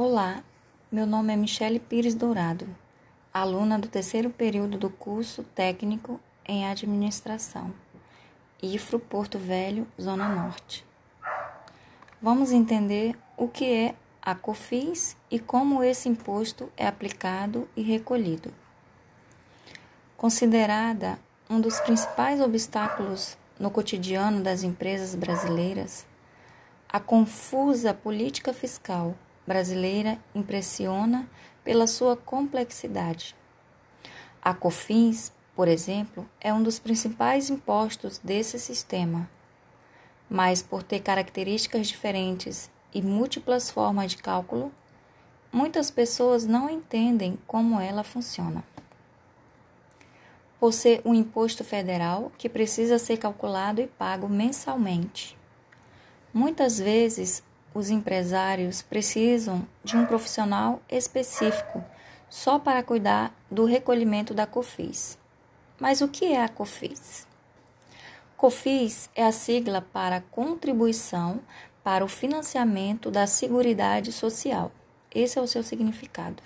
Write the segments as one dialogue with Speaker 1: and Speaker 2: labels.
Speaker 1: Olá, meu nome é Michele Pires Dourado, aluna do terceiro período do curso técnico em administração, IFRO Porto Velho, Zona Norte. Vamos entender o que é a COFINS e como esse imposto é aplicado e recolhido. Considerada um dos principais obstáculos no cotidiano das empresas brasileiras, a confusa política fiscal brasileira impressiona pela sua complexidade. A COFINS, por exemplo, é um dos principais impostos desse sistema, mas por ter características diferentes e múltiplas formas de cálculo, muitas pessoas não entendem como ela funciona. Por ser um imposto federal que precisa ser calculado e pago mensalmente. Muitas vezes, os empresários precisam de um profissional específico só para cuidar do recolhimento da COFIS. Mas o que é a COFIS? COFIS é a sigla para Contribuição para o Financiamento da Seguridade Social. Esse é o seu significado.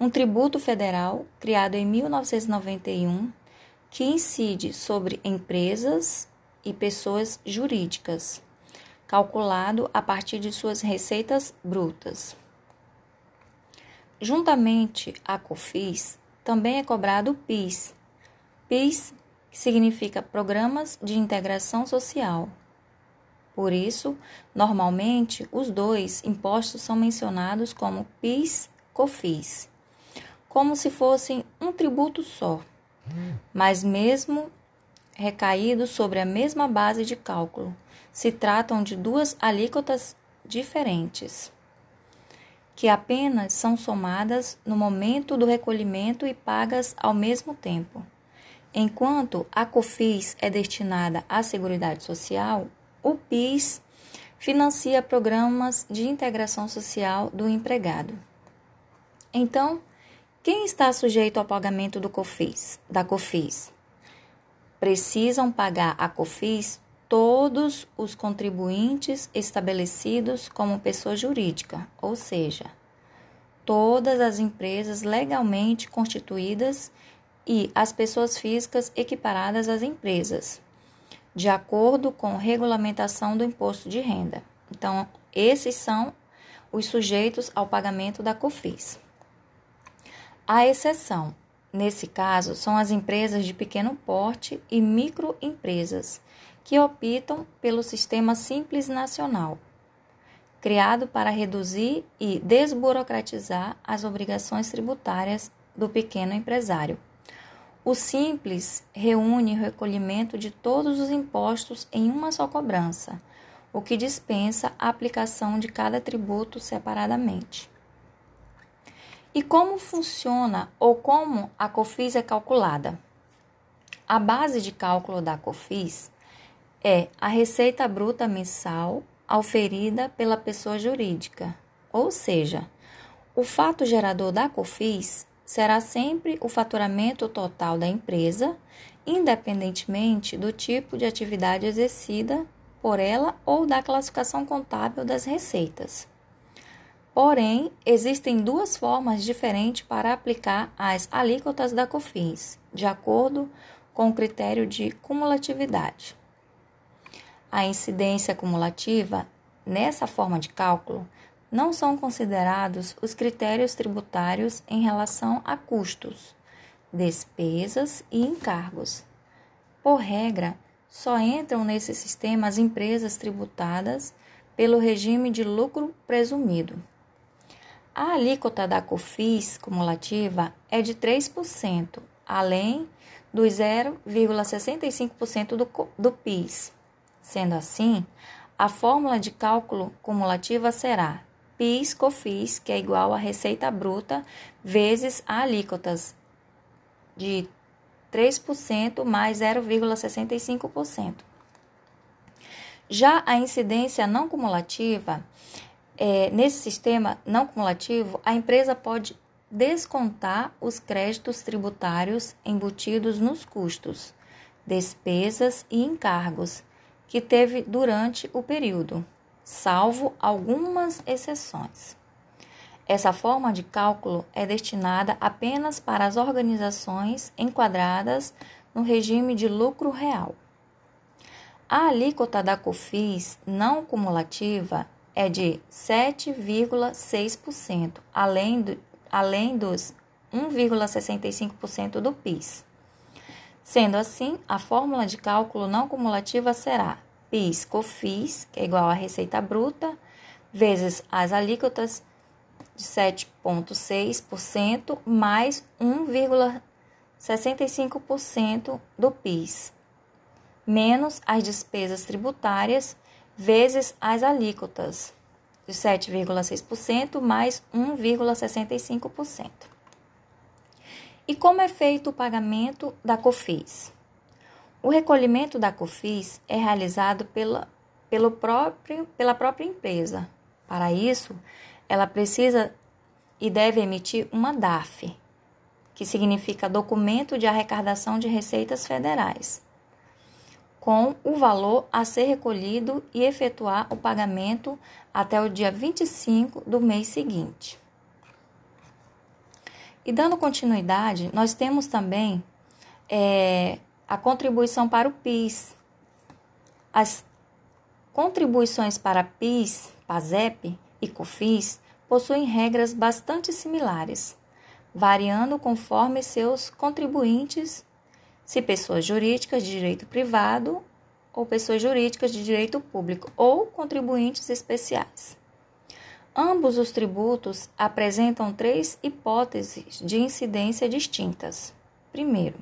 Speaker 1: Um tributo federal criado em 1991 que incide sobre empresas e pessoas jurídicas calculado a partir de suas receitas brutas. Juntamente a COFIS, também é cobrado o PIS. PIS significa Programas de Integração Social. Por isso, normalmente, os dois impostos são mencionados como PIS-COFIS, como se fossem um tributo só, mas mesmo recaídos sobre a mesma base de cálculo, se tratam de duas alíquotas diferentes, que apenas são somadas no momento do recolhimento e pagas ao mesmo tempo. Enquanto a COFIS é destinada à Seguridade Social, o PIS financia programas de integração social do empregado. Então, quem está sujeito ao pagamento do COFIS, da COFIS? Precisam pagar a COFIS todos os contribuintes estabelecidos como pessoa jurídica, ou seja, todas as empresas legalmente constituídas e as pessoas físicas equiparadas às empresas, de acordo com regulamentação do imposto de renda. Então, esses são os sujeitos ao pagamento da COFIS. A exceção, nesse caso, são as empresas de pequeno porte e microempresas que optam pelo Sistema Simples Nacional, criado para reduzir e desburocratizar as obrigações tributárias do pequeno empresário. O Simples reúne o recolhimento de todos os impostos em uma só cobrança, o que dispensa a aplicação de cada tributo separadamente. E como funciona ou como a COFIS é calculada? A base de cálculo da COFIS é a receita bruta mensal auferida pela pessoa jurídica, ou seja, o fato gerador da COFIS será sempre o faturamento total da empresa, independentemente do tipo de atividade exercida por ela ou da classificação contábil das receitas. Porém, existem duas formas diferentes para aplicar as alíquotas da COFINS, de acordo com o critério de cumulatividade. A incidência acumulativa, nessa forma de cálculo, não são considerados os critérios tributários em relação a custos, despesas e encargos. Por regra, só entram nesse sistema as empresas tributadas pelo regime de lucro presumido. A alíquota da COFIS cumulativa é de 3%, além dos 0,65% do, do PIS. Sendo assim, a fórmula de cálculo cumulativa será PIS/COFIS, que é igual a receita bruta vezes a alíquotas de 3% mais 0,65%. Já a incidência não cumulativa, é, nesse sistema não cumulativo, a empresa pode descontar os créditos tributários embutidos nos custos, despesas e encargos que teve durante o período, salvo algumas exceções. Essa forma de cálculo é destinada apenas para as organizações enquadradas no regime de lucro real. A alíquota da COFINS não cumulativa é de 7,6%, além, do, além dos 1,65% do PIS. Sendo assim, a fórmula de cálculo não cumulativa será PIS COFIS, que é igual à receita bruta, vezes as alíquotas de 7,6% mais 1,65% do PIS, menos as despesas tributárias vezes as alíquotas de 7,6% mais 1,65%. E como é feito o pagamento da COFIS? O recolhimento da COFIS é realizado pela, pelo próprio, pela própria empresa. Para isso, ela precisa e deve emitir uma DAF, que significa Documento de Arrecadação de Receitas Federais, com o valor a ser recolhido e efetuar o pagamento até o dia 25 do mês seguinte. E dando continuidade, nós temos também é, a contribuição para o PIS. As contribuições para PIS, PASEP e COFIS possuem regras bastante similares, variando conforme seus contribuintes, se pessoas jurídicas de direito privado ou pessoas jurídicas de direito público ou contribuintes especiais. Ambos os tributos apresentam três hipóteses de incidência distintas. Primeiro,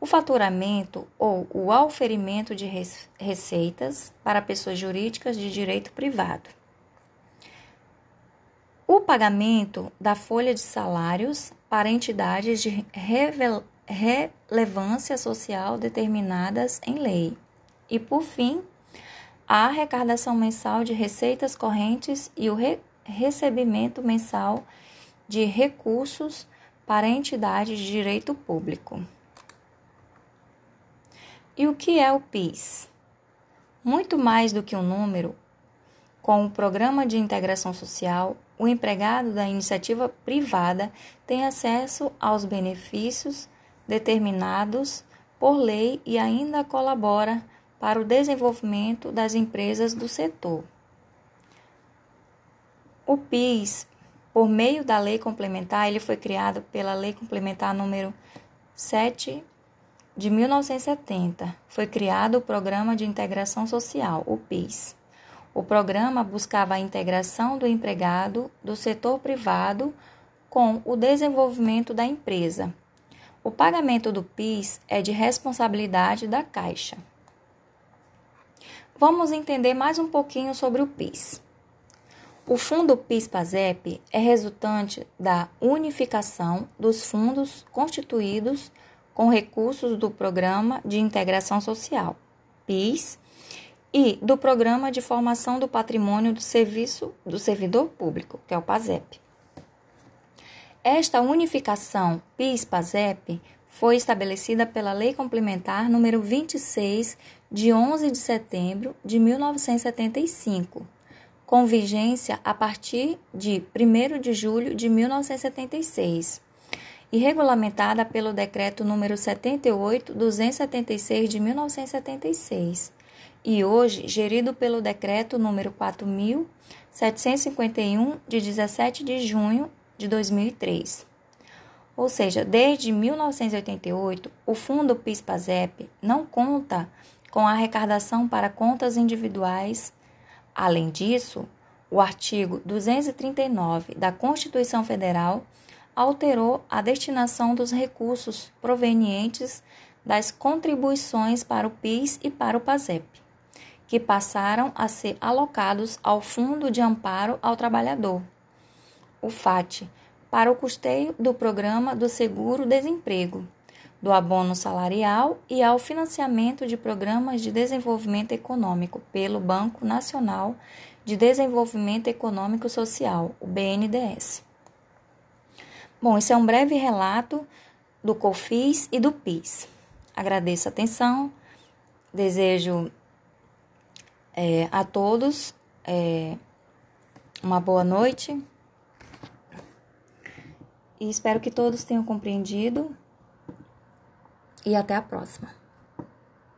Speaker 1: o faturamento ou o auferimento de receitas para pessoas jurídicas de direito privado. O pagamento da folha de salários para entidades de relevância social determinadas em lei. E, por fim, a arrecadação mensal de receitas correntes e o re recebimento mensal de recursos para entidades de direito público. E o que é o PIS? Muito mais do que um número, com o Programa de Integração Social, o empregado da iniciativa privada tem acesso aos benefícios determinados por lei e ainda colabora para o desenvolvimento das empresas do setor. O PIS, por meio da lei complementar, ele foi criado pela Lei Complementar número 7 de 1970, foi criado o Programa de Integração Social, o PIS. O programa buscava a integração do empregado do setor privado com o desenvolvimento da empresa. O pagamento do PIS é de responsabilidade da Caixa. Vamos entender mais um pouquinho sobre o PIS. O fundo PIS-PASEP é resultante da unificação dos fundos constituídos com recursos do Programa de Integração Social, PIS, e do Programa de Formação do Patrimônio do Serviço do Servidor Público, que é o PASEP. Esta unificação PIS-PASEP foi estabelecida pela Lei Complementar número 26 de 11 de setembro de 1975, com vigência a partir de 1 de julho de 1976 e regulamentada pelo Decreto número 78-276 de 1976, e hoje gerido pelo Decreto número 4751 de 17 de junho de 2003. Ou seja, desde 1988, o Fundo PIS/PASEP não conta com arrecadação para contas individuais. Além disso, o artigo 239 da Constituição Federal alterou a destinação dos recursos provenientes das contribuições para o PIS e para o PASEP, que passaram a ser alocados ao Fundo de Amparo ao Trabalhador, o FAT, para o custeio do Programa do Seguro-Desemprego, do abono salarial e ao financiamento de programas de desenvolvimento econômico pelo Banco Nacional de Desenvolvimento Econômico Social, o BNDES. Bom, esse é um breve relato do COFIS e do PIS. Agradeço a atenção, desejo é, a todos é, uma boa noite e espero que todos tenham compreendido. E até a próxima.